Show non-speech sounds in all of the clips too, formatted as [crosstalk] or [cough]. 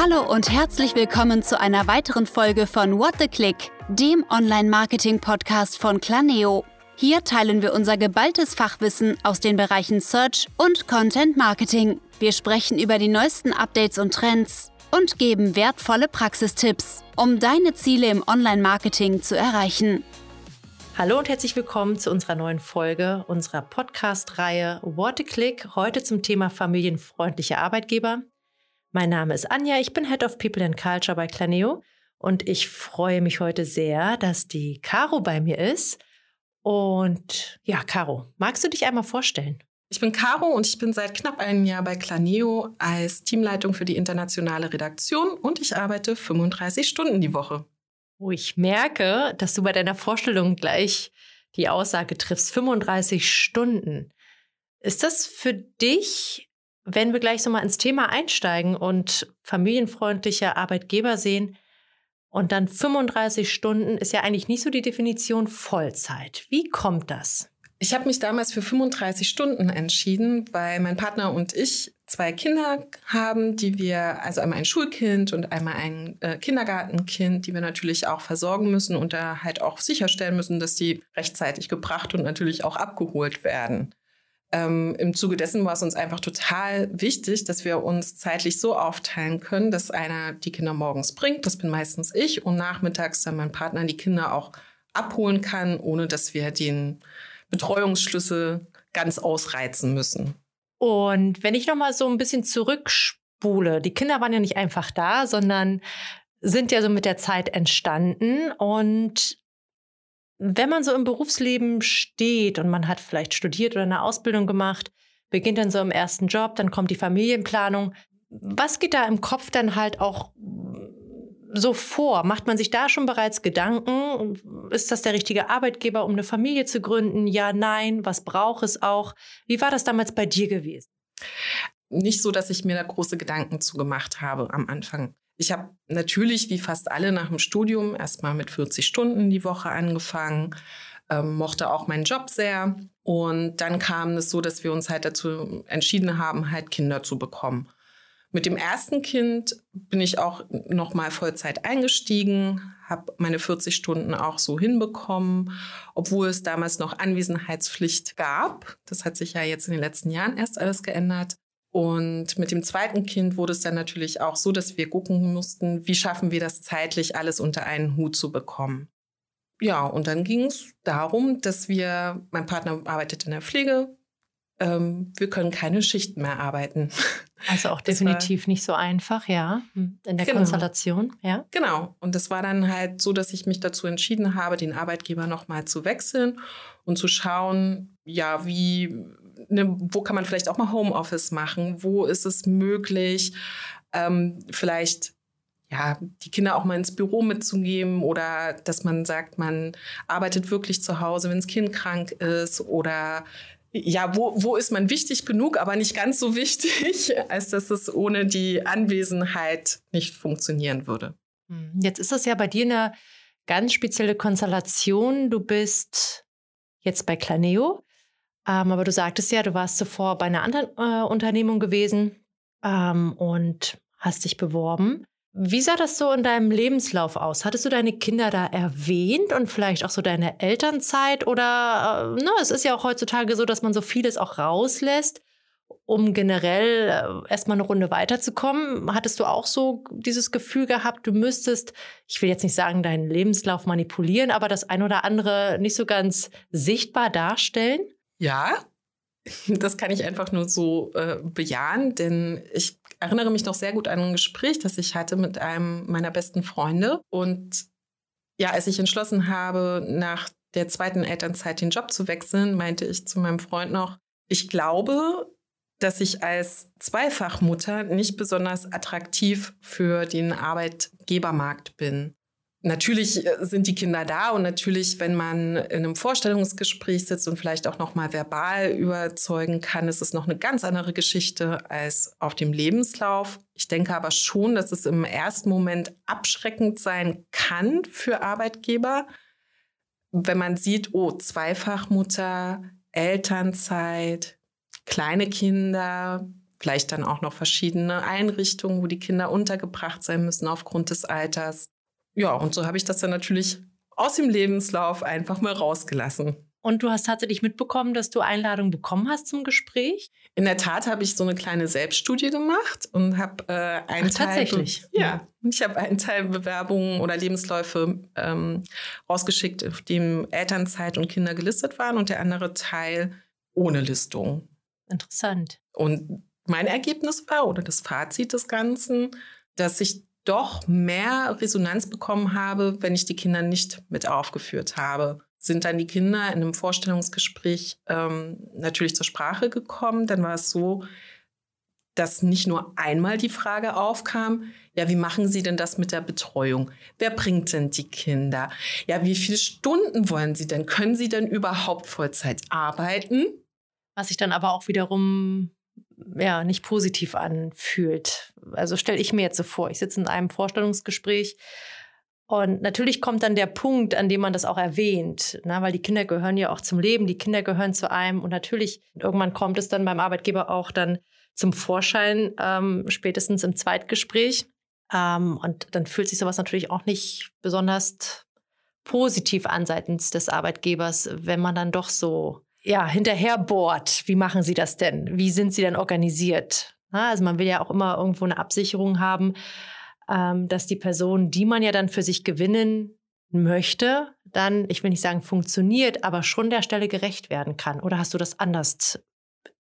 Hallo und herzlich willkommen zu einer weiteren Folge von What the Click, dem Online-Marketing-Podcast von Claneo. Hier teilen wir unser geballtes Fachwissen aus den Bereichen Search und Content Marketing. Wir sprechen über die neuesten Updates und Trends und geben wertvolle Praxistipps, um deine Ziele im Online-Marketing zu erreichen. Hallo und herzlich willkommen zu unserer neuen Folge unserer Podcast-Reihe What a Click, heute zum Thema familienfreundliche Arbeitgeber. Mein Name ist Anja, ich bin Head of People and Culture bei Claneo und ich freue mich heute sehr, dass die Caro bei mir ist. Und ja, Caro, magst du dich einmal vorstellen? Ich bin Caro und ich bin seit knapp einem Jahr bei Claneo als Teamleitung für die internationale Redaktion und ich arbeite 35 Stunden die Woche. Oh, ich merke, dass du bei deiner Vorstellung gleich die Aussage triffst, 35 Stunden. Ist das für dich wenn wir gleich so mal ins Thema einsteigen und familienfreundliche Arbeitgeber sehen, und dann 35 Stunden ist ja eigentlich nicht so die Definition Vollzeit. Wie kommt das? Ich habe mich damals für 35 Stunden entschieden, weil mein Partner und ich zwei Kinder haben, die wir, also einmal ein Schulkind und einmal ein äh, Kindergartenkind, die wir natürlich auch versorgen müssen und da halt auch sicherstellen müssen, dass die rechtzeitig gebracht und natürlich auch abgeholt werden. Ähm, Im Zuge dessen war es uns einfach total wichtig, dass wir uns zeitlich so aufteilen können, dass einer die Kinder morgens bringt, das bin meistens ich, und nachmittags dann mein Partner die Kinder auch abholen kann, ohne dass wir den Betreuungsschlüssel ganz ausreizen müssen. Und wenn ich noch mal so ein bisschen zurückspule, die Kinder waren ja nicht einfach da, sondern sind ja so mit der Zeit entstanden und wenn man so im Berufsleben steht und man hat vielleicht studiert oder eine Ausbildung gemacht, beginnt dann so im ersten Job, dann kommt die Familienplanung. Was geht da im Kopf dann halt auch so vor? Macht man sich da schon bereits Gedanken? Ist das der richtige Arbeitgeber, um eine Familie zu gründen? Ja, nein. Was braucht es auch? Wie war das damals bei dir gewesen? Nicht so, dass ich mir da große Gedanken zugemacht habe am Anfang. Ich habe natürlich, wie fast alle nach dem Studium, erstmal mit 40 Stunden die Woche angefangen, ähm, mochte auch meinen Job sehr. Und dann kam es so, dass wir uns halt dazu entschieden haben, halt Kinder zu bekommen. Mit dem ersten Kind bin ich auch nochmal Vollzeit eingestiegen, habe meine 40 Stunden auch so hinbekommen, obwohl es damals noch Anwesenheitspflicht gab. Das hat sich ja jetzt in den letzten Jahren erst alles geändert. Und mit dem zweiten Kind wurde es dann natürlich auch so, dass wir gucken mussten, wie schaffen wir das zeitlich alles unter einen Hut zu bekommen. Ja, und dann ging es darum, dass wir, mein Partner arbeitet in der Pflege, ähm, wir können keine Schichten mehr arbeiten. [laughs] Also auch definitiv war, nicht so einfach, ja, hm, in der genau. Konstellation, ja. Genau. Und es war dann halt so, dass ich mich dazu entschieden habe, den Arbeitgeber nochmal zu wechseln und zu schauen, ja, wie ne, wo kann man vielleicht auch mal Homeoffice machen? Wo ist es möglich, ähm, vielleicht ja, die Kinder auch mal ins Büro mitzugeben oder dass man sagt, man arbeitet wirklich zu Hause, wenn das Kind krank ist oder ja, wo, wo ist man wichtig genug, aber nicht ganz so wichtig, [laughs] als dass es ohne die Anwesenheit nicht funktionieren würde. Hm, jetzt ist das ja bei dir eine ganz spezielle Konstellation. Du bist jetzt bei Claneo. Ähm, aber du sagtest ja, du warst zuvor bei einer anderen äh, Unternehmung gewesen ähm, und hast dich beworben. Wie sah das so in deinem Lebenslauf aus? Hattest du deine Kinder da erwähnt und vielleicht auch so deine Elternzeit? Oder äh, ne, es ist ja auch heutzutage so, dass man so vieles auch rauslässt, um generell äh, erstmal eine Runde weiterzukommen. Hattest du auch so dieses Gefühl gehabt, du müsstest, ich will jetzt nicht sagen, deinen Lebenslauf manipulieren, aber das ein oder andere nicht so ganz sichtbar darstellen? Ja, [laughs] das kann ich einfach nur so äh, bejahen, denn ich erinnere mich noch sehr gut an ein Gespräch, das ich hatte mit einem meiner besten Freunde. Und ja, als ich entschlossen habe, nach der zweiten Elternzeit den Job zu wechseln, meinte ich zu meinem Freund noch, ich glaube, dass ich als Zweifachmutter nicht besonders attraktiv für den Arbeitgebermarkt bin. Natürlich äh, sind die Kinder da und natürlich, wenn man in einem Vorstellungsgespräch sitzt und vielleicht auch noch mal verbal überzeugen kann, ist es noch eine ganz andere Geschichte als auf dem Lebenslauf. Ich denke aber schon, dass es im ersten Moment abschreckend sein kann für Arbeitgeber, wenn man sieht, oh, Zweifachmutter, Elternzeit, kleine Kinder, Vielleicht dann auch noch verschiedene Einrichtungen, wo die Kinder untergebracht sein müssen aufgrund des Alters. Ja, und so habe ich das dann natürlich aus dem Lebenslauf einfach mal rausgelassen. Und du hast tatsächlich mitbekommen, dass du Einladungen bekommen hast zum Gespräch? In der Tat habe ich so eine kleine Selbststudie gemacht und habe äh, einen Ach, Teil tatsächlich. Ja, ich habe einen Teil Bewerbungen oder Lebensläufe ähm, rausgeschickt, auf dem Elternzeit und Kinder gelistet waren und der andere Teil ohne Listung. Interessant. Und mein Ergebnis war oder das Fazit des Ganzen, dass ich doch mehr Resonanz bekommen habe, wenn ich die Kinder nicht mit aufgeführt habe. Sind dann die Kinder in einem Vorstellungsgespräch ähm, natürlich zur Sprache gekommen. Dann war es so, dass nicht nur einmal die Frage aufkam, ja, wie machen Sie denn das mit der Betreuung? Wer bringt denn die Kinder? Ja, wie viele Stunden wollen Sie denn? Können Sie denn überhaupt Vollzeit arbeiten? Was sich dann aber auch wiederum ja, nicht positiv anfühlt. Also stelle ich mir jetzt so vor, ich sitze in einem Vorstellungsgespräch und natürlich kommt dann der Punkt, an dem man das auch erwähnt, ne? weil die Kinder gehören ja auch zum Leben, die Kinder gehören zu einem und natürlich irgendwann kommt es dann beim Arbeitgeber auch dann zum Vorschein, ähm, spätestens im Zweitgespräch. Ähm, und dann fühlt sich sowas natürlich auch nicht besonders positiv an seitens des Arbeitgebers, wenn man dann doch so ja, hinterher bohrt. Wie machen Sie das denn? Wie sind Sie denn organisiert? Na, also man will ja auch immer irgendwo eine Absicherung haben, ähm, dass die Person, die man ja dann für sich gewinnen möchte, dann, ich will nicht sagen funktioniert, aber schon der Stelle gerecht werden kann. Oder hast du das anders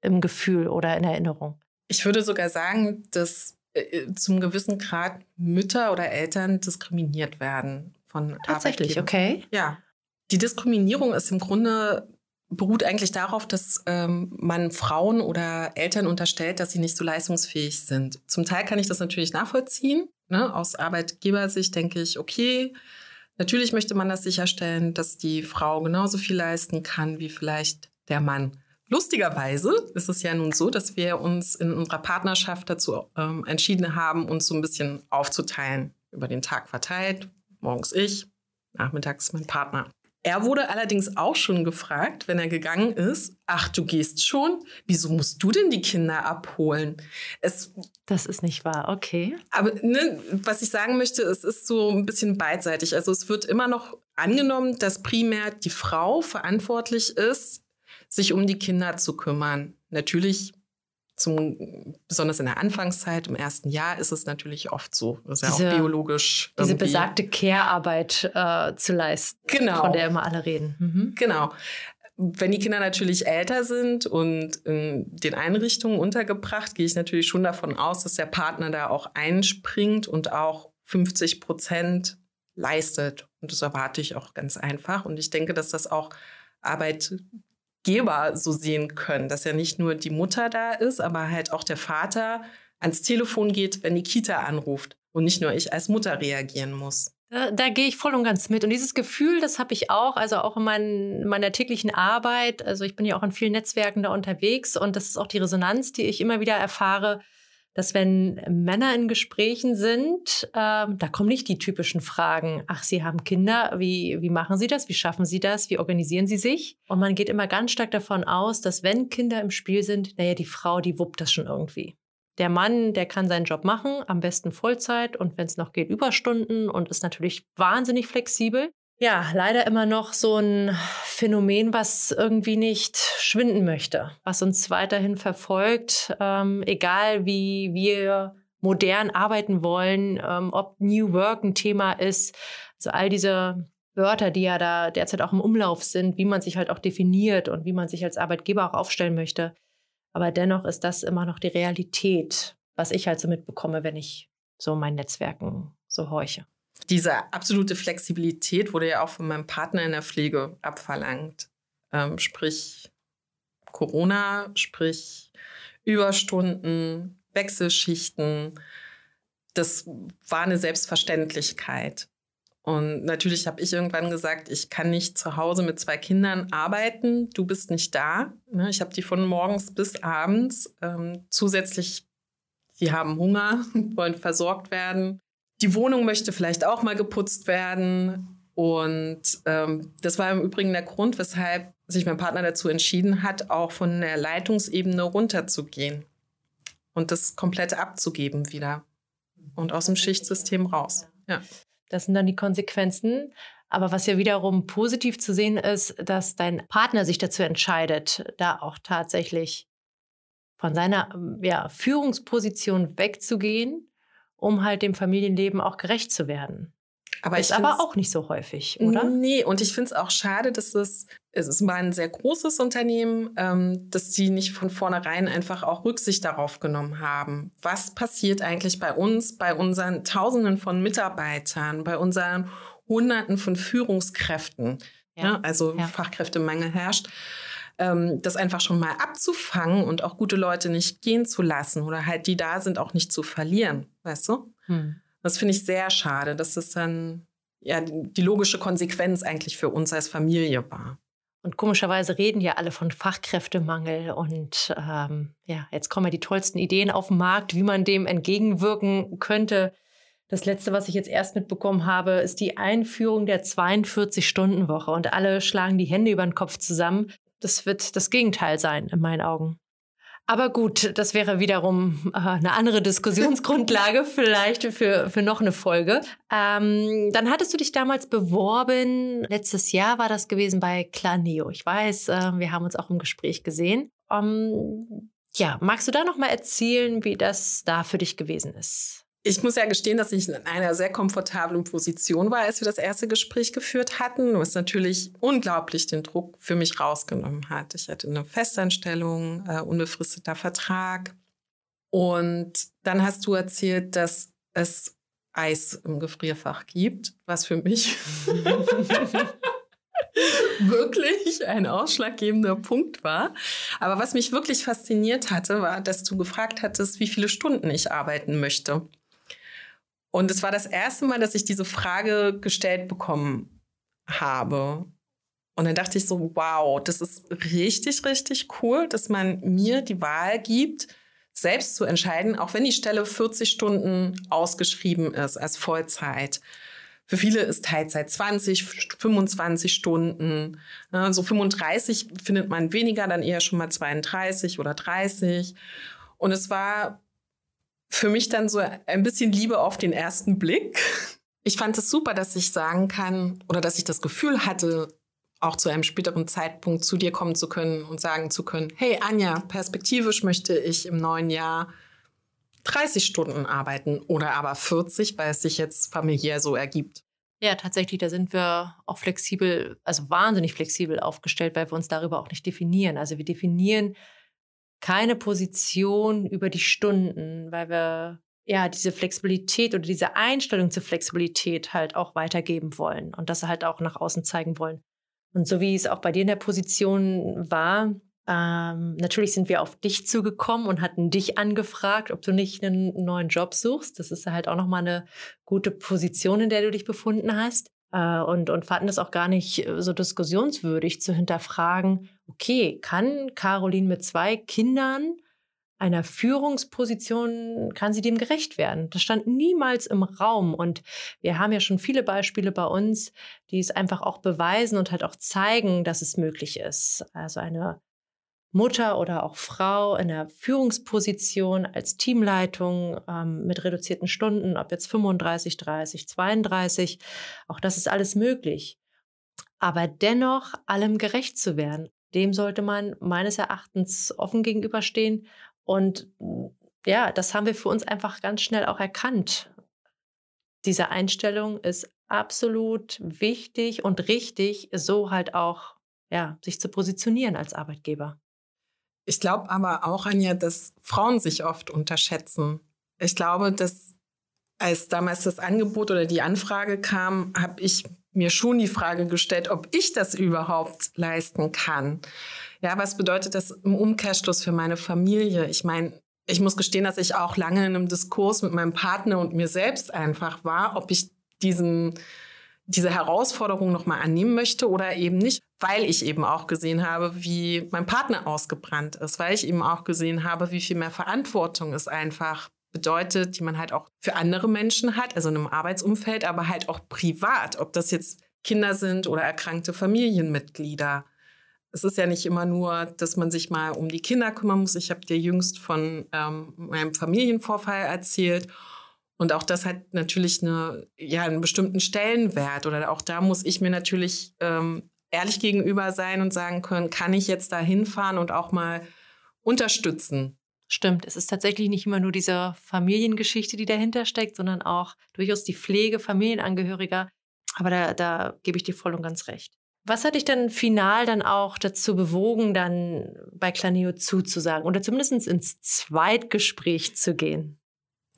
im Gefühl oder in Erinnerung? Ich würde sogar sagen, dass äh, zum gewissen Grad Mütter oder Eltern diskriminiert werden von Tatsächlich, okay. Ja. Die Diskriminierung ist im Grunde beruht eigentlich darauf, dass ähm, man Frauen oder Eltern unterstellt, dass sie nicht so leistungsfähig sind. Zum Teil kann ich das natürlich nachvollziehen. Ne? Aus Arbeitgebersicht denke ich, okay, natürlich möchte man das sicherstellen, dass die Frau genauso viel leisten kann wie vielleicht der Mann. Lustigerweise ist es ja nun so, dass wir uns in unserer Partnerschaft dazu ähm, entschieden haben, uns so ein bisschen aufzuteilen, über den Tag verteilt. Morgens ich, nachmittags mein Partner. Er wurde allerdings auch schon gefragt, wenn er gegangen ist, ach, du gehst schon? Wieso musst du denn die Kinder abholen? Es, das ist nicht wahr, okay. Aber ne, was ich sagen möchte, es ist so ein bisschen beidseitig. Also es wird immer noch angenommen, dass primär die Frau verantwortlich ist, sich um die Kinder zu kümmern. Natürlich zum, besonders in der Anfangszeit, im ersten Jahr, ist es natürlich oft so. Das ist diese, ja auch biologisch. Diese besagte Care-Arbeit äh, zu leisten, genau. von der immer alle reden. Mhm. Genau. Wenn die Kinder natürlich älter sind und in den Einrichtungen untergebracht, gehe ich natürlich schon davon aus, dass der Partner da auch einspringt und auch 50 Prozent leistet. Und das erwarte ich auch ganz einfach. Und ich denke, dass das auch Arbeit Geber so sehen können, dass ja nicht nur die Mutter da ist, aber halt auch der Vater ans Telefon geht, wenn die Kita anruft und nicht nur ich als Mutter reagieren muss. Da, da gehe ich voll und ganz mit. Und dieses Gefühl, das habe ich auch, also auch in, mein, meiner täglichen Arbeit. Also ich bin ja auch in vielen Netzwerken da unterwegs und das ist auch die Resonanz, die ich immer wieder erfahre dass wenn Männer in Gesprächen sind, ähm, da kommen nicht die typischen Fragen, ach, Sie haben Kinder, wie, wie machen Sie das, wie schaffen Sie das, wie organisieren Sie sich? Und man geht immer ganz stark davon aus, dass wenn Kinder im Spiel sind, naja, die Frau, die wuppt das schon irgendwie. Der Mann, der kann seinen Job machen, am besten Vollzeit und wenn es noch geht, Überstunden und ist natürlich wahnsinnig flexibel ja, leider immer noch so ein Phänomen, was irgendwie nicht schwinden möchte, was uns weiterhin verfolgt, ähm, egal wie wir modern arbeiten wollen, ähm, ob New Work ein Thema ist. Also all diese Wörter, die ja da derzeit auch im Umlauf sind, wie man sich halt auch definiert und wie man sich als Arbeitgeber auch aufstellen möchte. Aber dennoch ist das immer noch die Realität, was ich halt so mitbekomme, wenn ich so meinen Netzwerken so horche. Diese absolute Flexibilität wurde ja auch von meinem Partner in der Pflege abverlangt. Ähm, sprich Corona, sprich Überstunden, Wechselschichten. Das war eine Selbstverständlichkeit. Und natürlich habe ich irgendwann gesagt, ich kann nicht zu Hause mit zwei Kindern arbeiten. Du bist nicht da. Ne, ich habe die von morgens bis abends. Ähm, zusätzlich, die haben Hunger, [laughs] wollen versorgt werden. Die Wohnung möchte vielleicht auch mal geputzt werden. Und ähm, das war im Übrigen der Grund, weshalb sich mein Partner dazu entschieden hat, auch von der Leitungsebene runterzugehen. und das komplett abzugeben wieder und aus dem Schichtsystem raus. Ja. Das sind dann die Konsequenzen. Aber was ja wiederum positiv zu sehen ist, dass dein Partner sich dazu entscheidet, da auch tatsächlich von seiner ja, Führungsposition wegzugehen, um halt dem Familienleben auch gerecht zu werden. Aber ist aber auch nicht so häufig, oder? Nee, und ich finde es auch schade, dass es, es ist mal ein sehr großes Unternehmen, ähm, dass die nicht von vornherein einfach auch Rücksicht darauf genommen haben. Was passiert eigentlich bei uns, bei unseren Tausenden von Mitarbeitern, bei unseren Hunderten von Führungskräften? Ja, ja also ja. Fachkräftemangel herrscht. Ähm, das einfach schon mal abzufangen und auch gute Leute nicht gehen zu lassen oder halt die da sind auch nicht zu verlieren, weißt du? Hm. Das finde ich sehr schade, dass das dann ja die logische Konsequenz eigentlich für uns als Familie war. Und komischerweise reden ja alle von Fachkräftemangel und ähm, ja, jetzt kommen ja die tollsten Ideen auf den Markt, wie man dem entgegenwirken könnte. Das letzte, was ich jetzt erst mitbekommen habe, ist die Einführung der 42-Stunden-Woche und alle schlagen die Hände über den Kopf zusammen. Das wird das Gegenteil sein, in meinen Augen. Aber gut, das wäre wiederum äh, eine andere Diskussionsgrundlage [laughs] vielleicht für, für noch eine Folge. Ähm, dann hattest du dich damals beworben, letztes Jahr war das gewesen bei Claneo. Ich weiß, äh, wir haben uns auch im Gespräch gesehen. Ähm, ja, magst du da noch mal erzählen, wie das da für dich gewesen ist? Ich muss ja gestehen, dass ich in einer sehr komfortablen Position war, als wir das erste Gespräch geführt hatten, was natürlich unglaublich den Druck für mich rausgenommen hat. Ich hatte eine Festanstellung, äh, unbefristeter Vertrag. Und dann hast du erzählt, dass es Eis im Gefrierfach gibt, was für mich [laughs] wirklich ein ausschlaggebender Punkt war. Aber was mich wirklich fasziniert hatte, war, dass du gefragt hattest, wie viele Stunden ich arbeiten möchte. Und es war das erste Mal, dass ich diese Frage gestellt bekommen habe. Und dann dachte ich so, wow, das ist richtig, richtig cool, dass man mir die Wahl gibt, selbst zu entscheiden, auch wenn die Stelle 40 Stunden ausgeschrieben ist als Vollzeit. Für viele ist Teilzeit 20, 25 Stunden. So 35 findet man weniger, dann eher schon mal 32 oder 30. Und es war für mich dann so ein bisschen Liebe auf den ersten Blick. Ich fand es super, dass ich sagen kann oder dass ich das Gefühl hatte, auch zu einem späteren Zeitpunkt zu dir kommen zu können und sagen zu können, hey Anja, perspektivisch möchte ich im neuen Jahr 30 Stunden arbeiten oder aber 40, weil es sich jetzt familiär so ergibt. Ja, tatsächlich, da sind wir auch flexibel, also wahnsinnig flexibel aufgestellt, weil wir uns darüber auch nicht definieren. Also wir definieren keine Position über die Stunden, weil wir ja diese Flexibilität oder diese Einstellung zur Flexibilität halt auch weitergeben wollen und das halt auch nach außen zeigen wollen. Und so wie es auch bei dir in der Position war, ähm, natürlich sind wir auf dich zugekommen und hatten dich angefragt, ob du nicht einen neuen Job suchst. Das ist halt auch nochmal eine gute Position, in der du dich befunden hast. Äh, und, und fanden es auch gar nicht äh, so diskussionswürdig zu hinterfragen, okay, kann Caroline mit zwei Kindern einer Führungsposition, kann sie dem gerecht werden? Das stand niemals im Raum. Und wir haben ja schon viele Beispiele bei uns, die es einfach auch beweisen und halt auch zeigen, dass es möglich ist. Also eine Mutter oder auch Frau in der Führungsposition als Teamleitung ähm, mit reduzierten Stunden, ob jetzt 35, 30, 32, auch das ist alles möglich. Aber dennoch allem gerecht zu werden, dem sollte man meines Erachtens offen gegenüberstehen. Und ja, das haben wir für uns einfach ganz schnell auch erkannt. Diese Einstellung ist absolut wichtig und richtig, so halt auch ja, sich zu positionieren als Arbeitgeber. Ich glaube aber auch, Anja, dass Frauen sich oft unterschätzen. Ich glaube, dass als damals das Angebot oder die Anfrage kam, habe ich mir schon die Frage gestellt, ob ich das überhaupt leisten kann. Ja, was bedeutet das im Umkehrschluss für meine Familie? Ich meine, ich muss gestehen, dass ich auch lange in einem Diskurs mit meinem Partner und mir selbst einfach war, ob ich diesen diese Herausforderung nochmal annehmen möchte oder eben nicht, weil ich eben auch gesehen habe, wie mein Partner ausgebrannt ist, weil ich eben auch gesehen habe, wie viel mehr Verantwortung es einfach bedeutet, die man halt auch für andere Menschen hat, also in einem Arbeitsumfeld, aber halt auch privat, ob das jetzt Kinder sind oder erkrankte Familienmitglieder. Es ist ja nicht immer nur, dass man sich mal um die Kinder kümmern muss. Ich habe dir jüngst von ähm, meinem Familienvorfall erzählt. Und auch das hat natürlich eine, ja, einen bestimmten Stellenwert. Oder auch da muss ich mir natürlich ähm, ehrlich gegenüber sein und sagen können, kann ich jetzt da hinfahren und auch mal unterstützen. Stimmt, es ist tatsächlich nicht immer nur diese Familiengeschichte, die dahinter steckt, sondern auch durchaus die Pflege Familienangehöriger. Aber da, da gebe ich dir voll und ganz recht. Was hat dich dann final dann auch dazu bewogen, dann bei Claneo zuzusagen oder zumindest ins Zweitgespräch zu gehen?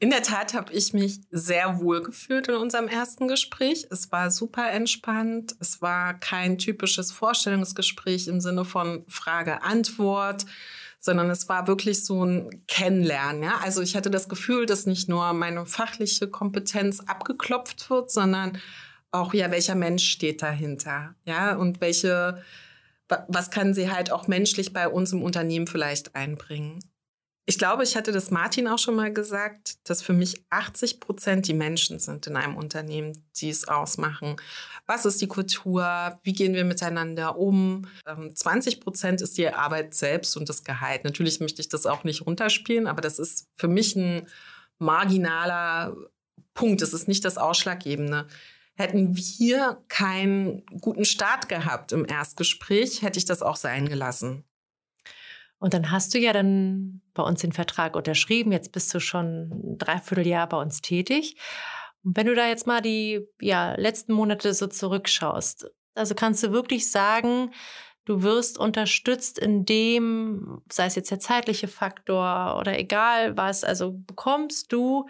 In der Tat habe ich mich sehr wohl gefühlt in unserem ersten Gespräch. Es war super entspannt. Es war kein typisches Vorstellungsgespräch im Sinne von Frage-Antwort, sondern es war wirklich so ein Kennenlernen. Ja? Also ich hatte das Gefühl, dass nicht nur meine fachliche Kompetenz abgeklopft wird, sondern auch, ja, welcher Mensch steht dahinter? Ja, und welche, was kann sie halt auch menschlich bei uns im Unternehmen vielleicht einbringen? Ich glaube, ich hatte das Martin auch schon mal gesagt, dass für mich 80 Prozent die Menschen sind in einem Unternehmen, die es ausmachen. Was ist die Kultur? Wie gehen wir miteinander um? 20 ähm, Prozent ist die Arbeit selbst und das Gehalt. Natürlich möchte ich das auch nicht runterspielen, aber das ist für mich ein marginaler Punkt. Das ist nicht das Ausschlaggebende. Hätten wir keinen guten Start gehabt im Erstgespräch, hätte ich das auch sein gelassen. Und dann hast du ja dann bei uns den Vertrag unterschrieben. Jetzt bist du schon ein Dreivierteljahr bei uns tätig. Und wenn du da jetzt mal die ja, letzten Monate so zurückschaust, also kannst du wirklich sagen, du wirst unterstützt in dem, sei es jetzt der zeitliche Faktor oder egal was, also bekommst du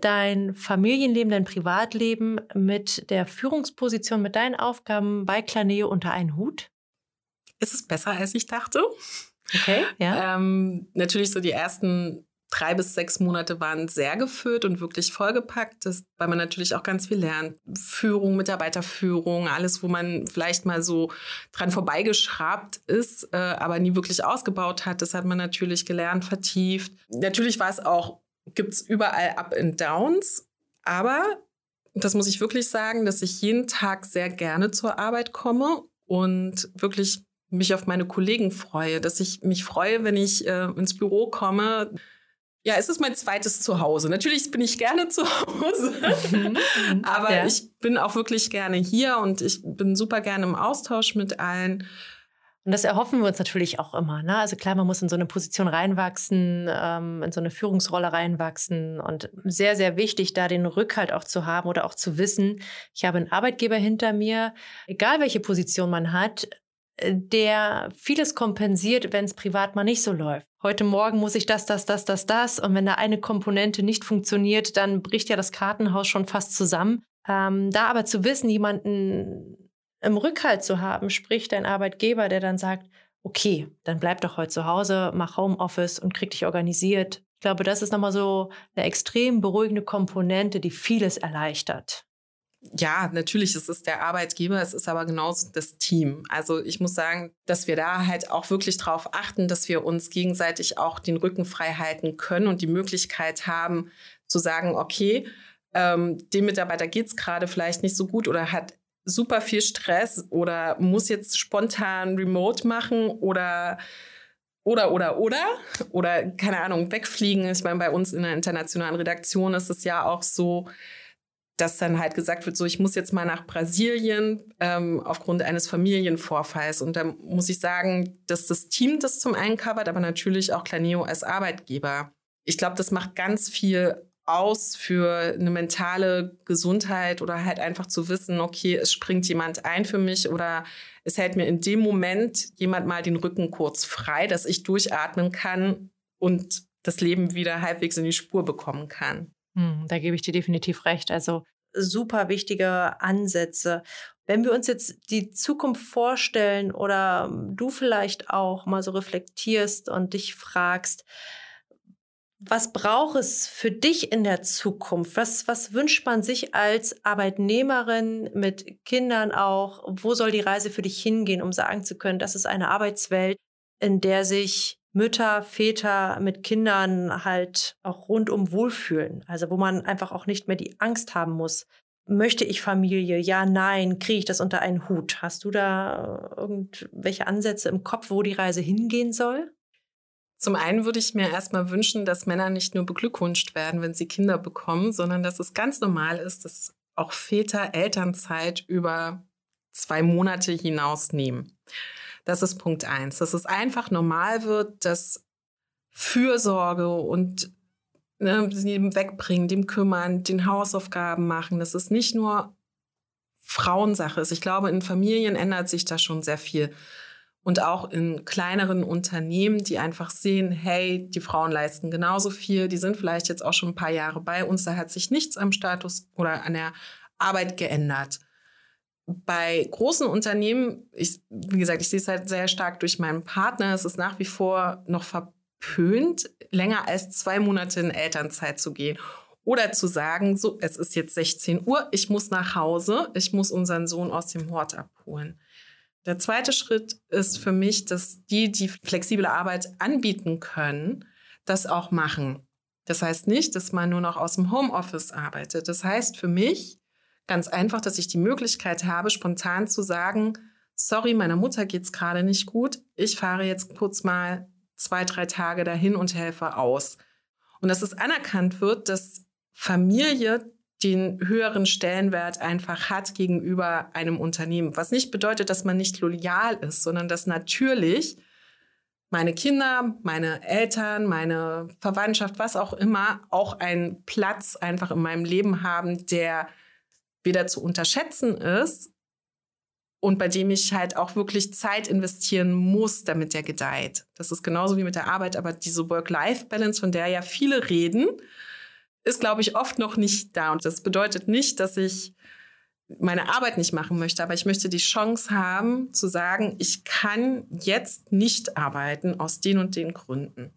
dein Familienleben, dein Privatleben mit der Führungsposition, mit deinen Aufgaben bei Claneo unter einen Hut? Ist es besser, als ich dachte? Okay, ja. Ähm, natürlich so die ersten drei bis sechs Monate waren sehr gefüllt und wirklich vollgepackt, das, weil man natürlich auch ganz viel lernt. Führung, Mitarbeiterführung, alles, wo man vielleicht mal so dran vorbeigeschrabt ist, äh, aber nie wirklich ausgebaut hat. Das hat man natürlich gelernt, vertieft. Natürlich war es auch, gibt es überall Up and Downs, aber das muss ich wirklich sagen, dass ich jeden Tag sehr gerne zur Arbeit komme und wirklich mich auf meine Kollegen freue, dass ich mich freue, wenn ich äh, ins Büro komme. Ja, es ist mein zweites Zuhause. Natürlich bin ich gerne [laughs] zu Hause, mhm. mhm. aber ja. ich bin auch wirklich gerne hier und ich bin super gerne im Austausch mit allen. Und das erhoffen wir uns natürlich auch immer. Ne? Also klar, man muss in so eine Position reinwachsen, ähm, in so eine Führungsrolle reinwachsen. Und sehr, sehr wichtig, da den Rückhalt auch zu haben oder auch zu wissen, ich habe einen Arbeitgeber hinter mir, egal welche Position man hat, der vieles kompensiert, wenn es privat mal nicht so läuft. Heute Morgen muss ich das, das, das, das, das. Und wenn da eine Komponente nicht funktioniert, dann bricht ja das Kartenhaus schon fast zusammen. Ähm, da aber zu wissen, jemanden im Rückhalt zu haben, sprich dein Arbeitgeber, der dann sagt, okay, dann bleib doch heute zu Hause, mach Homeoffice und krieg dich organisiert. Ich glaube, das ist nochmal so eine extrem beruhigende Komponente, die vieles erleichtert ja, natürlich ist es der Arbeitgeber, es ist aber genauso das Team. Also ich muss sagen, dass wir da halt auch wirklich darauf achten, dass wir uns gegenseitig auch den Rücken frei halten können und die Möglichkeit haben zu sagen, okay, ähm, dem Mitarbeiter geht es gerade vielleicht nicht so gut oder hat super viel Stress oder muss jetzt spontan remote machen oder oder, oder, oder, oder, keine Ahnung, wegfliegen. Ich meine, bei uns in der internationalen Redaktion ist es ja auch so, dass dann halt gesagt wird, so ich muss jetzt mal nach Brasilien ähm, aufgrund eines Familienvorfalls. Und da muss ich sagen, dass das Team das zum einen covert, aber natürlich auch Claneo als Arbeitgeber. Ich glaube, das macht ganz viel aus für eine mentale Gesundheit oder halt einfach zu wissen, okay, es springt jemand ein für mich oder es hält mir in dem Moment jemand mal den Rücken kurz frei, dass ich durchatmen kann und das Leben wieder halbwegs in die Spur bekommen kann. Hm, da gebe ich dir definitiv recht. Also super wichtige Ansätze. Wenn wir uns jetzt die Zukunft vorstellen oder du vielleicht auch mal so reflektierst und dich fragst, was braucht es für dich in der Zukunft? Was, was wünscht man sich als Arbeitnehmerin mit Kindern auch? Wo soll die Reise für dich hingehen, um sagen zu können, das ist eine Arbeitswelt, in der sich Mütter, Väter mit Kindern halt auch rundum wohlfühlen. Also wo man einfach auch nicht mehr die Angst haben muss, möchte ich Familie? Ja, nein, kriege ich das unter einen Hut? Hast du da irgendwelche Ansätze im Kopf, wo die Reise hingehen soll? Zum einen würde ich mir erstmal wünschen, dass Männer nicht nur beglückwünscht werden, wenn sie Kinder bekommen, sondern dass es ganz normal ist, dass auch Väter Elternzeit über zwei Monate hinaus nehmen. Das ist Punkt eins. Dass es einfach normal wird, dass Fürsorge und ne, dem Wegbringen, dem Kümmern, den Hausaufgaben machen, dass es nicht nur Frauensache ist. Ich glaube, in Familien ändert sich da schon sehr viel. Und auch in kleineren Unternehmen, die einfach sehen, hey, die Frauen leisten genauso viel, die sind vielleicht jetzt auch schon ein paar Jahre bei uns, da hat sich nichts am Status oder an der Arbeit geändert. Bei großen Unternehmen, ich, wie gesagt, ich sehe es halt sehr stark durch meinen Partner, es ist nach wie vor noch verpönt, länger als zwei Monate in Elternzeit zu gehen. Oder zu sagen, so, es ist jetzt 16 Uhr, ich muss nach Hause, ich muss unseren Sohn aus dem Hort abholen. Der zweite Schritt ist für mich, dass die, die flexible Arbeit anbieten können, das auch machen. Das heißt nicht, dass man nur noch aus dem Homeoffice arbeitet. Das heißt für mich ganz einfach, dass ich die Möglichkeit habe, spontan zu sagen, sorry, meiner Mutter geht es gerade nicht gut. Ich fahre jetzt kurz mal zwei, drei Tage dahin und helfe aus. Und dass es anerkannt wird, dass Familie den höheren Stellenwert einfach hat gegenüber einem Unternehmen. Was nicht bedeutet, dass man nicht loyal ist, sondern dass natürlich meine Kinder, meine Eltern, meine Verwandtschaft, was auch immer, auch einen Platz einfach in meinem Leben haben, der weder zu unterschätzen ist und bei dem ich halt auch wirklich Zeit investieren muss, damit der gedeiht. Das ist genauso wie mit der Arbeit, aber diese Work-Life-Balance, von der ja viele reden, ist, glaube ich, oft noch nicht da. Und das bedeutet nicht, dass ich meine Arbeit nicht machen möchte, aber ich möchte die Chance haben zu sagen, ich kann jetzt nicht arbeiten aus den und den Gründen.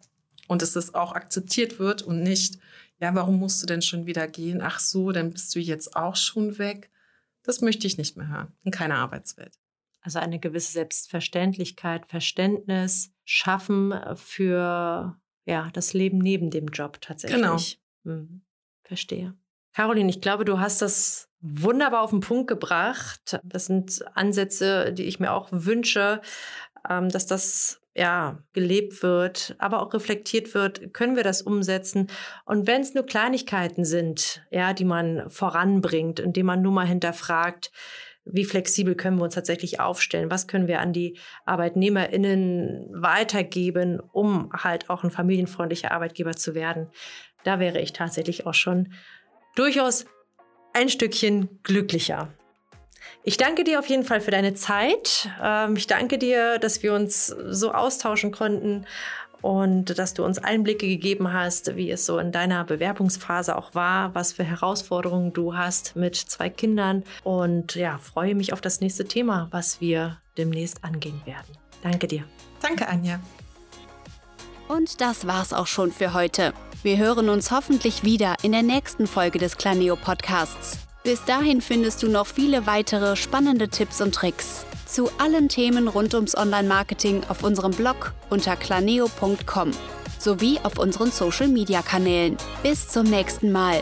Und dass es auch akzeptiert wird und nicht, ja, warum musst du denn schon wieder gehen? Ach so, dann bist du jetzt auch schon weg. Das möchte ich nicht mehr hören in keiner Arbeitswelt. Also eine gewisse Selbstverständlichkeit, Verständnis schaffen für ja, das Leben neben dem Job tatsächlich. Genau. Hm, verstehe. Caroline, ich glaube, du hast das wunderbar auf den Punkt gebracht. Das sind Ansätze, die ich mir auch wünsche, ähm, dass das ja gelebt wird, aber auch reflektiert wird. Können wir das umsetzen? Und wenn es nur Kleinigkeiten sind, ja, die man voranbringt, indem man nur mal hinterfragt, wie flexibel können wir uns tatsächlich aufstellen? Was können wir an die ArbeitnehmerInnen weitergeben, um halt auch ein familienfreundlicher Arbeitgeber zu werden? Da wäre ich tatsächlich auch schon durchaus ein Stückchen glücklicher. Ich danke dir auf jeden Fall für deine Zeit. Ähm, ich danke dir, dass wir uns so austauschen konnten und dass du uns Einblicke gegeben hast, wie es so in deiner Bewerbungsphase auch war, was für Herausforderungen du hast mit zwei Kindern. Und ja, freue mich auf das nächste Thema, was wir demnächst angehen werden. Danke dir. Danke, Anja. Und das war's auch schon für heute. Wir hören uns hoffentlich wieder in der nächsten Folge des Claneo Podcasts. Bis dahin findest du noch viele weitere spannende Tipps und Tricks zu allen Themen rund ums Online-Marketing auf unserem Blog unter claneo.com sowie auf unseren Social-Media-Kanälen. Bis zum nächsten Mal.